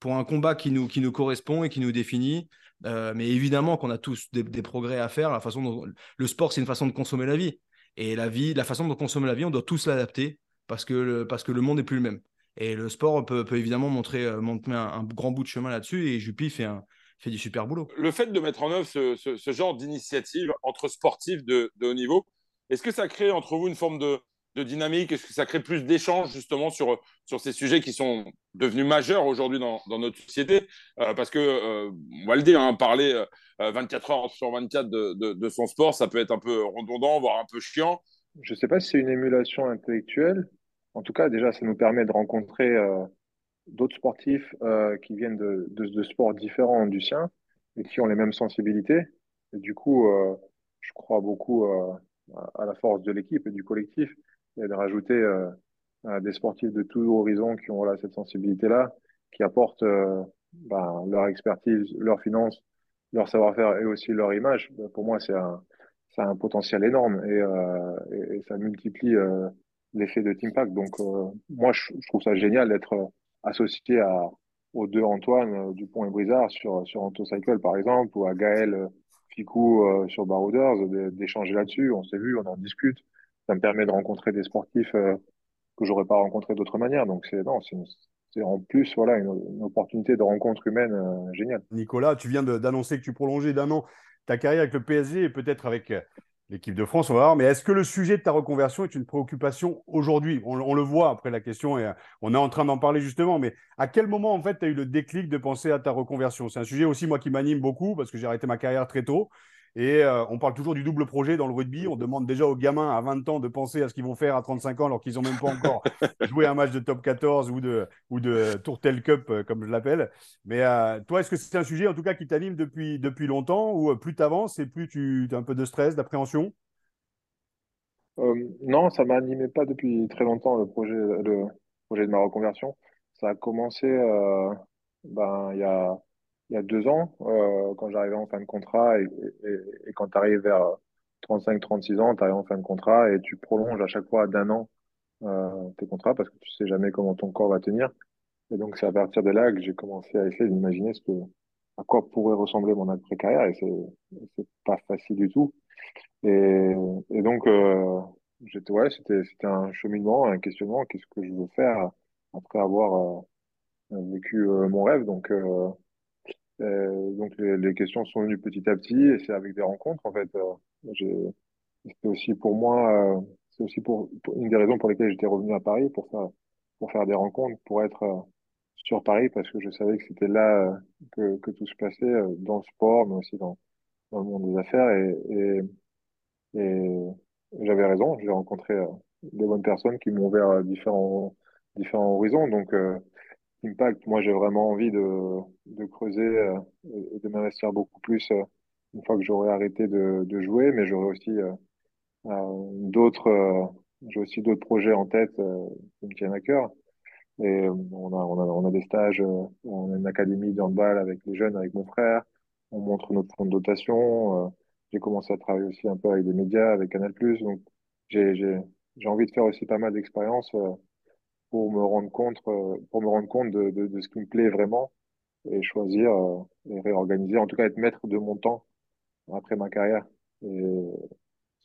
pour un combat qui nous, qui nous correspond et qui nous définit. Euh, mais évidemment qu'on a tous des, progrès à faire. La façon dont, le sport, c'est une façon de consommer la vie. Et la vie, la façon de consommer la vie, on doit tous l'adapter parce que, le, parce que le monde n'est plus le même. Et le sport peut, peut évidemment montrer, euh, montrer un, grand bout de chemin là-dessus. Et Juppie fait, un, fait du super boulot. Le fait de mettre en œuvre ce, ce, genre d'initiative entre sportifs de, de haut niveau, est-ce que ça crée entre vous une forme de, de dynamique Est-ce que ça crée plus d'échanges justement sur, sur ces sujets qui sont devenus majeurs aujourd'hui dans, dans, notre société euh, Parce que, euh, on va le dire, hein, parler 24 euh, heures sur 24 de, de, de, son sport, ça peut être un peu redondant, voire un peu chiant. Je ne sais pas si c'est une émulation intellectuelle. En tout cas, déjà, ça nous permet de rencontrer d'autres sportifs qui viennent de, de, sports différents du sien et qui ont les mêmes sensibilités. Et du coup, je crois beaucoup à la force de l'équipe et du collectif et de rajouter euh, des sportifs de tous horizons qui ont voilà, cette sensibilité-là, qui apportent euh, ben, leur expertise, leur finance, leur savoir-faire et aussi leur image. Ben, pour moi, c'est un, un potentiel énorme et, euh, et, ça multiplie euh, l'effet de Team Donc, euh, moi, je, trouve ça génial d'être associé à, aux deux Antoine Dupont et Brizard sur, sur Antocycle, par exemple, ou à Gaël Ficou sur Barouders, d'échanger là-dessus. On s'est vu, on en discute ça me permet de rencontrer des sportifs euh, que j'aurais pas rencontrés d'autre manière. Donc c'est non, c'est en plus voilà une, opportunité de rencontre humaine euh, géniale. Nicolas, tu viens d'annoncer que tu prolongeais d'un an ta carrière avec le PSG et peut-être avec euh, l'équipe de France, on va voir. Mais est-ce que le sujet de ta reconversion est une préoccupation aujourd'hui? On, le voit après la question et on est en train d'en parler justement. Mais à quel moment en fait tu as eu le déclic de penser à ta reconversion? C'est un sujet aussi moi qui m'anime beaucoup parce que j'ai arrêté ma carrière très tôt et euh, on parle toujours du double projet dans le rugby. On demande déjà aux gamins à 20 ans de penser à ce qu'ils vont faire à 35 ans alors qu'ils n'ont même pas encore joué un match de top 14 ou de, ou de Tourtel Cup, euh, comme je l'appelle. Mais euh, toi, est-ce que c'est un sujet en tout cas qui t'anime depuis, depuis longtemps ou plus tu avances et plus tu as un peu de stress, d'appréhension? Non, ça ne m'animait pas depuis très longtemps le projet, le projet de ma reconversion. Ça a commencé ben, il y a il y a deux ans, euh, quand j'arrivais en fin de contrat, et, et, et quand tu arrives vers 35-36 ans, tu arrives en fin de contrat et tu prolonges à chaque fois d'un an euh, tes contrats parce que tu sais jamais comment ton corps va tenir. Et donc, c'est à partir de là que j'ai commencé à essayer d'imaginer ce que, à quoi pourrait ressembler mon après-carrière et c'est, pas facile du tout. Et, et donc, euh, j'étais, ouais, c'était, un cheminement, un questionnement. Qu'est-ce que je veux faire après avoir euh, vécu euh, mon rêve? Donc, euh, donc les, les, questions sont venues petit à petit et c'est avec des rencontres en fait. Euh, c'était aussi pour moi, euh, c'est aussi pour, une des raisons pour lesquelles j'étais revenu à Paris pour faire pour faire des rencontres, pour être euh, sur Paris parce que je savais que c'était là que, que tout se passait dans le sport mais aussi dans, dans le monde des affaires et, et, et j'avais raison. J'ai rencontré des bonnes personnes qui m'ont ouvert différents différents horizons donc Impact, moi j'ai vraiment envie de, creuser euh, et de m'investir beaucoup plus euh, une fois que j'aurai arrêté de, jouer, mais j'aurai aussi euh, d'autres j'ai aussi d'autres projets en tête qui me tiennent à cœur. Et on a, des stages, on a une académie de handball avec les jeunes, avec mon frère. On montre notre fonds de dotation. J'ai commencé à travailler aussi un peu avec des médias, avec Canal+. Donc j'ai envie de faire aussi pas mal d'expériences pour me rendre compte, euh, pour me rendre compte de, de, de ce qui me plaît vraiment et choisir euh, et réorganiser, en tout cas être maître de mon temps après ma carrière. Et,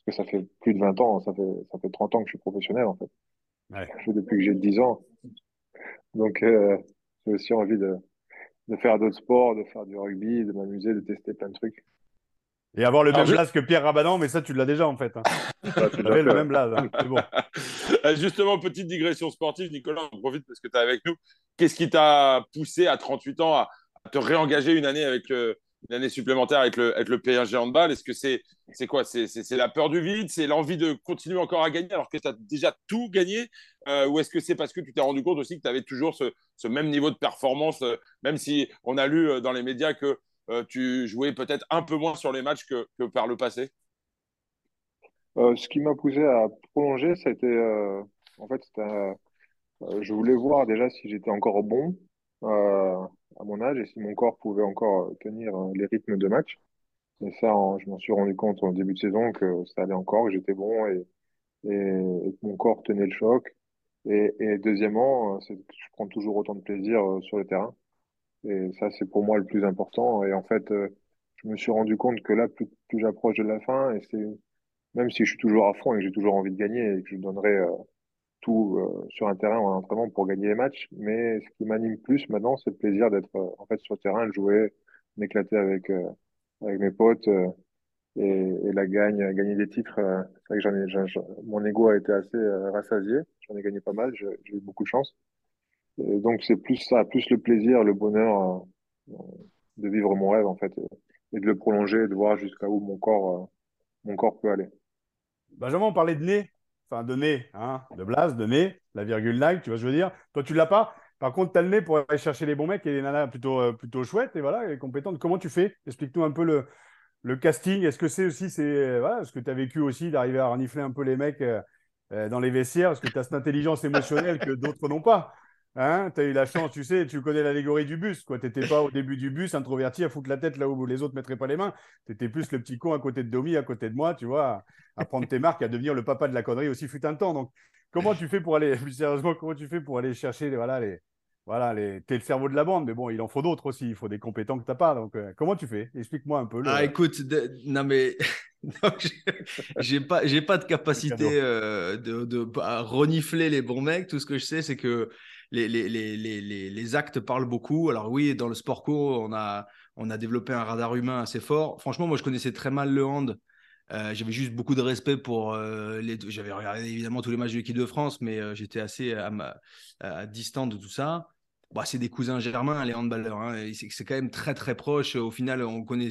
parce que ça fait plus de 20 ans, ça fait, ça fait 30 ans que je suis professionnel en fait. Ouais. depuis que j'ai 10 ans. Donc euh, j'ai aussi envie de, de faire d'autres sports, de faire du rugby, de m'amuser, de tester plein de trucs. Et avoir le même je... que Pierre Rabadan, mais ça, tu l'as déjà en fait. Hein. tu avais le même blaze. Hein. C'est bon. Euh, justement, petite digression sportive, Nicolas, on profite parce que tu es avec nous. Qu'est-ce qui t'a poussé à 38 ans à, te réengager une année avec le, une année supplémentaire avec le, avec le PSG handball? Est-ce que c'est c'est quoi? C'est la peur du vide? C'est l'envie de continuer encore à gagner alors que tu as déjà tout gagné? Euh, Ou est-ce que c'est parce que tu t'es rendu compte aussi que tu avais toujours ce, ce, même niveau de performance, euh, même si on a lu dans les médias que tu jouais peut-être un peu moins sur les matchs que, par le passé? Ce qui m'a poussé à prolonger, a été. en fait, je voulais voir déjà si j'étais encore bon à mon âge et si mon corps pouvait encore tenir les rythmes de match. Et ça, je m'en suis rendu compte au début de saison que ça allait encore, que j'étais bon et, que mon corps tenait le choc. Et, et deuxièmement, c'est que je prends toujours autant de plaisir euh, sur le terrain. Et ça, c'est pour moi le plus important. Et en fait, euh, je me suis rendu compte que là, plus, plus j'approche de la fin, et c'est même si je suis toujours à fond et que j'ai toujours envie de gagner et que je donnerai euh, tout sur un terrain en entraînement pour gagner les matchs, mais ce qui m'anime plus maintenant, c'est le plaisir d'être en fait sur le terrain, de jouer, m'éclater avec avec mes potes euh, et, et, la gagne, gagner des titres. Euh, c'est vrai que j'en ai, mon ego a été assez euh, rassasié. J'en ai gagné pas mal. J'ai eu beaucoup de chance. Et donc c'est plus ça, plus le plaisir, le bonheur de vivre mon rêve en fait et de le prolonger, de voir jusqu'à où mon corps, mon corps peut aller. Benjamin, on parlait de nez, enfin de nez, hein, de blase, de nez, la virgule like, tu vois ce que je veux dire. Toi, tu l'as pas. Par contre, tu as le nez pour aller chercher les bons mecs et les nanas plutôt, euh, plutôt chouettes et voilà, et compétentes. Comment tu fais? Explique-nous un peu le, le casting. Est-ce que c'est aussi, c'est, euh, voilà, ce que tu as vécu aussi d'arriver à renifler un peu les mecs euh, dans les vestiaires? Est-ce que tu as cette intelligence émotionnelle que d'autres n'ont pas? Hein, tu as eu la chance, tu sais, tu connais l'allégorie du bus. Tu n'étais pas au début du bus introverti à foutre la tête là où les autres ne mettraient pas les mains. Tu étais plus le petit con à côté de Domi, à côté de moi, tu vois, à prendre tes marques, à devenir le papa de la connerie aussi fut un temps. Donc, comment tu fais pour aller, plus sérieusement, comment tu fais pour aller chercher voilà, les, voilà, les... t'es le cerveau de la bande, mais bon, il en faut d'autres aussi. Il faut des compétents que t'as pas. Donc, euh, comment tu fais? Explique-moi un peu. Ah, écoute, non mais j'ai pas, j'ai pas de capacité euh, de, de renifler les bons mecs. Tout ce que je sais, c'est que les, les, les, les, actes parlent beaucoup. Alors oui, dans le sport co, on a, on a développé un radar humain assez fort. Franchement, moi, je connaissais très mal le hand. Euh, j'avais juste beaucoup de respect pour les. J'avais regardé évidemment tous les matchs de l'équipe de France, mais j'étais assez à, à, distant de tout ça. Bah, c'est des cousins germains, les handballeurs. Hein, c'est quand même très très proche. Au final, on connaît.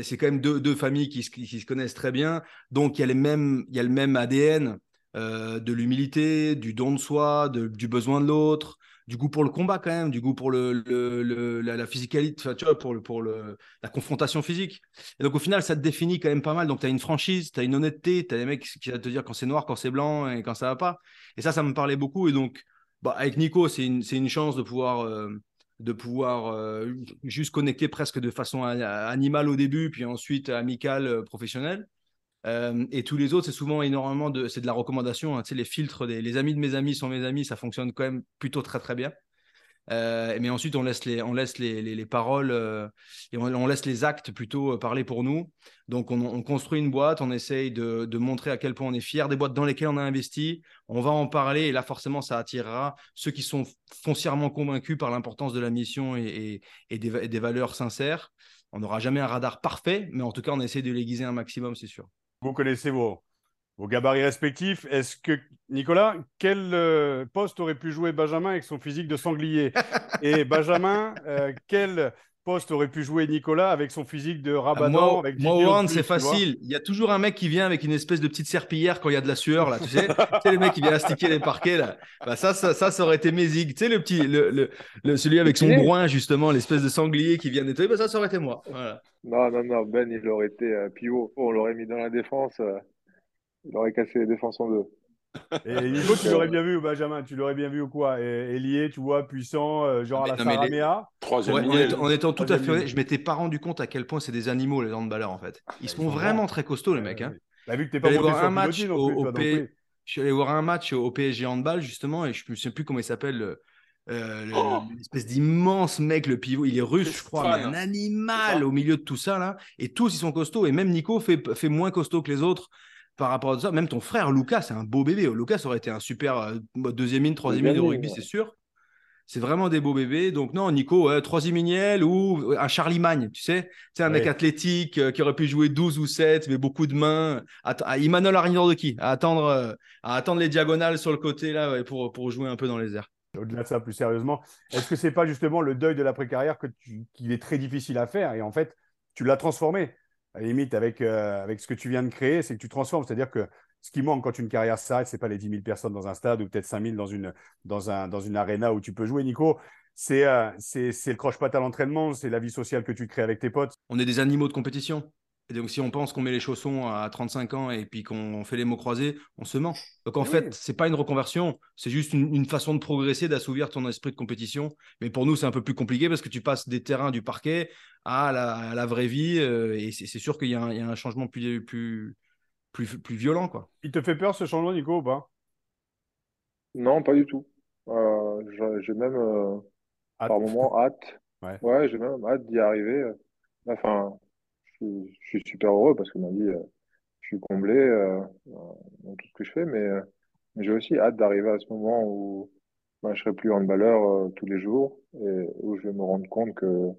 C'est quand même deux, familles qui, qui, se connaissent très bien. Donc il y a les mêmes, il y a le même ADN euh, de l'humilité, du don de soi, du besoin de l'autre, du goût pour le combat quand même, du goût pour la, physicalité, pour, la confrontation physique. Et donc au final, ça te définit quand même pas mal. Donc tu as une franchise, tu as une honnêteté, tu as des mecs qui vont te dire quand c'est noir, quand c'est blanc et quand ça va pas. Et ça, ça me parlait beaucoup. Et donc bah, avec Nico, c'est une, chance de pouvoir, euh, euh, juste connecter presque de façon animale au début, puis ensuite amicale, euh, et tous les autres, c'est souvent énormément de, c'est de la recommandation. Hein. Tu sais, les filtres, des, les amis de mes amis sont mes amis, ça fonctionne quand même plutôt très très bien. Euh, mais ensuite, on laisse les, on laisse les, les, paroles euh, et on, laisse les actes plutôt parler pour nous. Donc, on, construit une boîte, on essaye de, de, montrer à quel point on est fier des boîtes dans lesquelles on a investi. On va en parler et là, forcément, ça attirera ceux qui sont foncièrement convaincus par l'importance de la mission et, et, des, des, valeurs sincères. On n'aura jamais un radar parfait, mais en tout cas, on essaie de l'aiguiser un maximum, c'est sûr. Vous connaissez vos, vos gabarits respectifs. Est-ce que, Nicolas, quel euh, poste aurait pu jouer Benjamin avec son physique de sanglier? Et Benjamin, euh, quel poste aurait pu jouer Nicolas avec son physique de rabat Moi, avec moi c'est facile. Il y a toujours un mec qui vient avec une espèce de petite serpillière quand il y a de la sueur, là, tu sais. tu sais, le mec qui vient astiquer les parquets, là. Bah, ça, ça, ça, aurait été Mézig. Tu sais, le petit, le, le, celui avec son groin, justement, l'espèce de sanglier qui vient nettoyer, bah, ça, ça aurait été moi. Voilà. Non, non, non, Ben, il aurait été euh, pivot. On l'aurait mis dans la défense. Il aurait cassé les défenses en deux. Et Nico, tu l'aurais bien vu, Benjamin, tu l'aurais bien vu ou quoi? Ailier, tu vois, puissant, euh, genre à la Saramea. Troisième en, étant tout à fait honnête, je m'étais pas rendu compte à quel point c'est des animaux, les handballeurs, en fait. Ils sont vraiment très costauds, les mecs. Hein. Bah, vu que t'es pas monté sur un match au, Je suis allé voir un match au PSG handball, justement, et je ne sais plus comment il s'appelle. Euh, oh espèce d'immense mec, le pivot, il est russe, je crois, un animal au milieu de tout ça là. Et tous ils sont costauds. Et même Nico fait, fait moins costaud que les autres par rapport à ça. Même ton frère Lucas, c'est un beau bébé. Lucas aurait été un super euh, deuxième ligne, troisième ligne de rugby, c'est sûr. C'est vraiment des beaux bébés. Donc, non, Nico, troisième ligne ou un Charlie Magne, tu sais. C'est un mec athlétique euh, qui aurait pu jouer 12 ou 7, mais beaucoup de mains. À, Emmanuel Arignor de qui? À attendre, euh, à attendre les diagonales sur le côté là pour, pour jouer un peu dans les airs. Au-delà de ça, plus sérieusement, est-ce que c'est pas justement le deuil de l'après-carrière qu'il est très difficile à faire? Et en fait, tu l'as transformé. À la limite, avec, euh, avec ce que tu viens de créer, c'est que tu transformes. C'est-à-dire que ce qui manque quand une carrière s'arrête, ce n'est pas les 10 000 personnes dans un stade ou peut-être 5 000 dans une, dans, un, dans une arena où tu peux jouer, Nico. C'est euh, le croche-patte à l'entraînement, c'est la vie sociale que tu crées avec tes potes. On est des animaux de compétition. Et donc, si on pense qu'on met les chaussons à 35 ans et puis qu'on fait les mots croisés, on se ment. Donc, en fait, c'est pas une reconversion, c'est juste une, façon de progresser, d'assouvir ton esprit de compétition. Mais pour nous, c'est un peu plus compliqué parce que tu passes des terrains du parquet à la, vraie vie. Euh, et c'est sûr qu'il y, a un changement plus, plus, plus, plus violent. Quoi. Il te fait peur ce changement, Nico, ou pas? Non, pas du tout. Euh, j'ai même, euh, par moment, hâte. Ouais, ouais j'ai même hâte d'y arriver. Enfin, je suis super heureux parce que ma vie, euh, je suis comblé euh, dans tout ce que je fais, mais, euh, j'ai aussi hâte d'arriver à ce moment où ben, je serai plus handballeur tous les jours et où je vais me rendre compte que,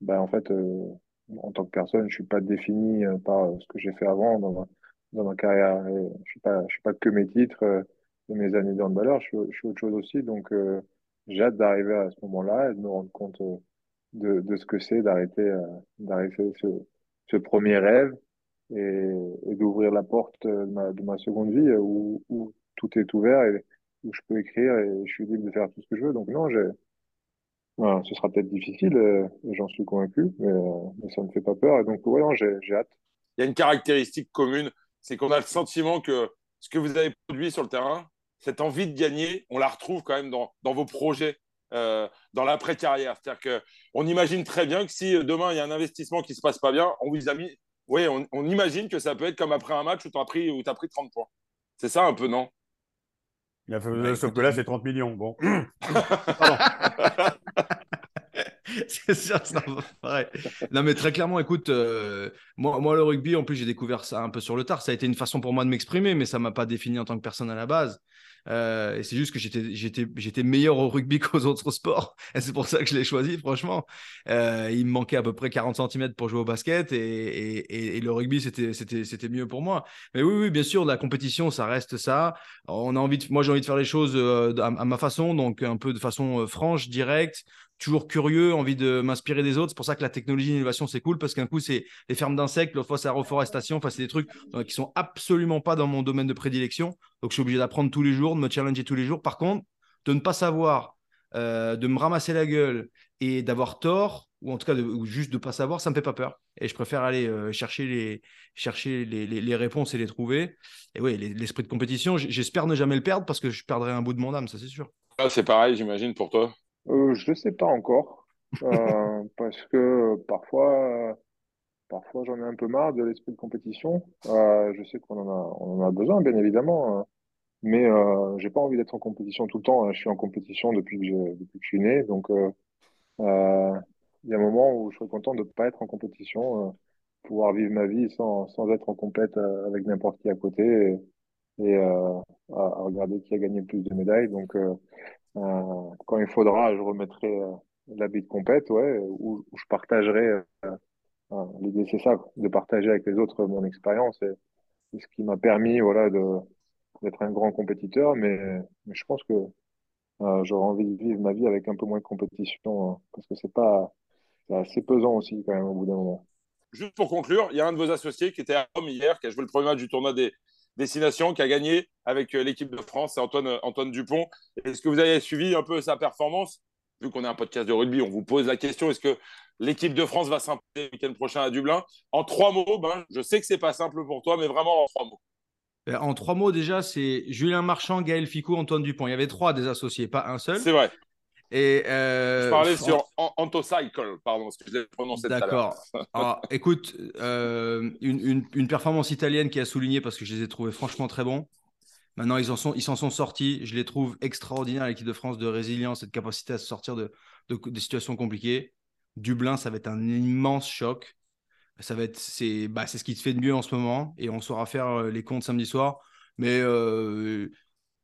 ben, en fait, en tant que personne, je suis pas défini par ce que j'ai fait avant dans ma, dans ma carrière. je suis suis pas que mes titres et mes années de handballeur, je suis, autre chose aussi. Donc, j'ai hâte d'arriver à ce moment-là et de me rendre compte de, de ce que c'est d'arrêter, d'arrêter ce premier rêve et, d'ouvrir la porte de ma, de ma seconde vie où, où, tout est ouvert et où je peux écrire et je suis libre de faire tout ce que je veux. Donc non, j'ai, ce sera peut-être difficile, euh, j'en suis convaincu, mais, euh, mais, ça ne me fait pas peur. Et donc, ouais, j'ai hâte. Il y a une caractéristique commune, c'est qu'on a le sentiment que ce que vous avez produit sur le terrain, cette envie de gagner, on la retrouve quand même dans, dans vos projets. Euh, dans l'après-carrière. C'est-à-dire qu'on imagine très bien que si demain il y a un investissement qui ne se passe pas bien, on vous a mis. Oui, on, imagine que ça peut être comme après un match où tu as, pris, où as pris 30 points. C'est ça un peu, non? Il a fait, Sauf que là, c'est 30 millions. Bon. c'est sûr, c'est pareil. Non, mais très clairement, écoute, euh, moi, moi, le rugby, en plus, j'ai découvert ça un peu sur le tard. Ça a été une façon pour moi de m'exprimer, mais ça ne m'a pas défini en tant que personne à la base. Euh, et c'est juste que j'étais, meilleur au rugby qu'aux autres sports. Et c'est pour ça que je l'ai choisi, franchement. Euh, il me manquait à peu près 40 cm pour jouer au basket et, et, le rugby, c'était, mieux pour moi. Mais oui, oui, bien sûr, la compétition, ça reste ça. On a envie moi, j'ai envie de faire les choses euh, à, à ma façon, donc un peu de façon franche, directe toujours curieux, envie de m'inspirer des autres. C'est pour ça que la technologie d'innovation, c'est cool parce qu'un coup, c'est les fermes d'insectes, l'autre fois, c'est la reforestation. Enfin, c'est des trucs qui sont absolument pas dans mon domaine de prédilection. Donc, je suis obligé d'apprendre tous les jours, de me challenger tous les jours. Par contre, de ne pas savoir, euh, de me ramasser la gueule et d'avoir tort, ou en tout cas de, juste de ne pas savoir, ça me fait pas peur. Et je préfère aller euh, chercher, les, chercher les, les, réponses et les trouver. Et oui, l'esprit de compétition, j'espère ne jamais le perdre parce que je perdrai un bout de mon âme, ça c'est sûr. Ah, c'est pareil, j'imagine, pour toi. Euh, je ne sais pas encore, euh, parce que parfois, parfois j'en ai un peu marre de l'esprit de compétition. Euh, je sais qu'on en a, on en a besoin, bien évidemment, hein. mais euh, j'ai pas envie d'être en compétition tout le temps. Hein. Je suis en compétition depuis que, depuis que je suis né, donc euh, euh, il y a un moment où je serais content de ne pas être en compétition, pouvoir vivre ma vie sans, sans être en compète avec n'importe qui à côté et, et à, à, regarder qui a gagné le plus de médailles. Donc euh, quand il faudra, je remettrai euh, l'habit de compète, ouais, où, je partagerai. Euh, l'idée, c'est ça, de partager avec les autres mon expérience et, ce qui m'a permis, voilà, d'être un grand compétiteur. Mais, je pense que j'aurais envie de vivre ma vie avec un peu moins de compétition hein, parce que c'est pas assez pesant aussi quand même au bout d'un moment. Juste pour conclure, il y a un de vos associés qui était à Rome hier, qui a joué le premier match du tournoi des, destination qui a gagné avec euh, l'équipe de France, c'est Antoine, euh, Antoine Dupont. Est-ce que vous avez suivi un peu sa performance? Vu qu'on est un podcast de rugby, on vous pose la question est-ce que l'équipe de France va s'imposer le week-end prochain à Dublin? En trois mots, ben, je sais que c'est pas simple pour toi, mais vraiment en trois mots. Euh, en trois mots, déjà, c'est Julien Marchand, Gaël Ficou, Antoine Dupont. Il y avait trois des associés, pas un seul. C'est vrai. Et euh, je parlais sur Antocycle, pardon, parce que je l'ai prononcé D'accord. écoute, euh, une, une, performance italienne qui a souligné parce que je les ai trouvés franchement très bons. Maintenant, ils s'en sont, ils sont sortis. Je les trouve extraordinaires, l'équipe de France, de résilience et de capacité à se sortir de, de, des situations compliquées. Dublin, ça va être un immense choc. Ça va être, c'est, bah, c'est ce qui te fait de mieux en ce moment et on saura faire euh, les comptes samedi soir. Mais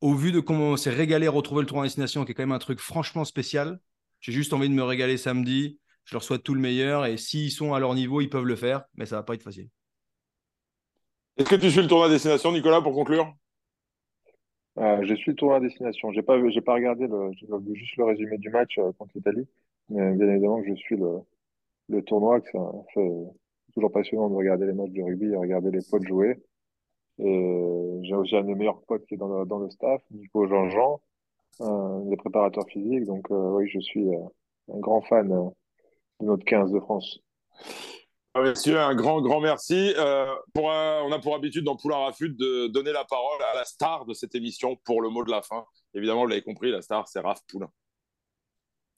au vu de comment on s'est régalé à retrouver le tour en destination, qui est quand même un truc franchement spécial, j'ai juste envie de me régaler samedi. Je leur souhaite tout le meilleur et s'ils sont à leur niveau, ils peuvent le faire, mais ça va pas être facile. Est-ce que tu suis le tournoi à destination, Nicolas, pour conclure? Euh, Je suis le tournoi à destination. J'ai pas, j'ai pas regardé le, vu juste le résumé du match euh, contre l'Italie, mais bien évidemment que je suis le, le tournoi, que fait, toujours passionnant de regarder les matchs de rugby et regarder les potes jouer. Et j'ai aussi un des meilleurs potes qui est dans le, dans le staff, Nico Jean-Jean, un des préparateurs physiques. Donc oui, je suis un grand fan de notre 15 de France. Ah, Monsieur, un grand, grand merci. Euh, pour on a pour habitude dans Poulain Rafut de donner la parole à la star de cette émission pour le mot de la fin. Évidemment, vous l'avez compris, la star, c'est Raph Poulain.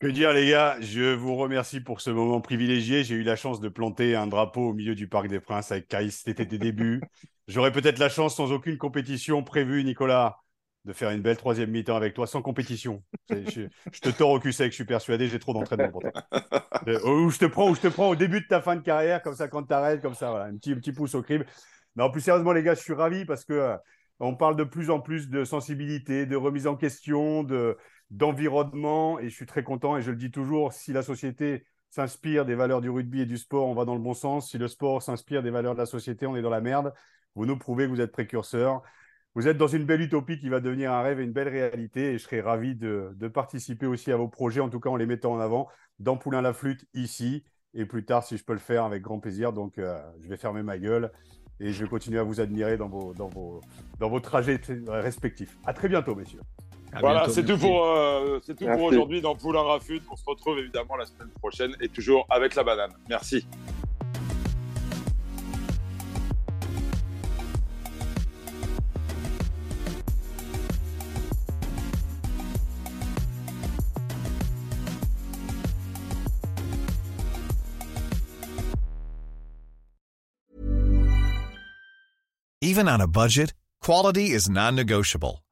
Que dire, les gars? Je vous remercie pour ce moment privilégié. J'ai eu la chance de planter un drapeau au milieu du Parc des Princes avec Caïs. C'était tes débuts. J'aurais peut-être la chance, sans aucune compétition prévue, Nicolas, de faire une belle troisième mi-temps avec toi sans compétition. Je, te tords au cul sec, je suis persuadé, j'ai trop d'entraînement pour toi. Ou je te prends, ou je te prends au début de ta fin de carrière, comme ça quand tu arrêtes, comme ça, voilà, un petit, petit pouce au crime. En plus sérieusement, les gars, je suis ravi parce que euh, on parle de plus en plus de sensibilité, de remise en question, de d'environnement, et je suis très content. Et je le dis toujours, si la société s'inspire des valeurs du rugby et du sport, on va dans le bon sens. Si le sport s'inspire des valeurs de la société, on est dans la merde. Vous nous prouvez que vous êtes précurseurs vous êtes dans une belle utopie qui va devenir un rêve et une belle réalité. Et je serais ravi de, participer aussi à vos projets, en tout cas en les mettant en avant dans Poulain la Flûte ici. Et plus tard, si je peux le faire, avec grand plaisir. Donc, euh, je vais fermer ma gueule et je vais continuer à vous admirer dans vos, dans vos, dans vos trajets respectifs. À très bientôt, messieurs. Voilà, c'est tout pour, euh, c'est tout pour aujourd'hui dans Poulain Rafut. On se retrouve évidemment la semaine prochaine et toujours avec la banane. Merci. Even on a budget, quality is non-negotiable.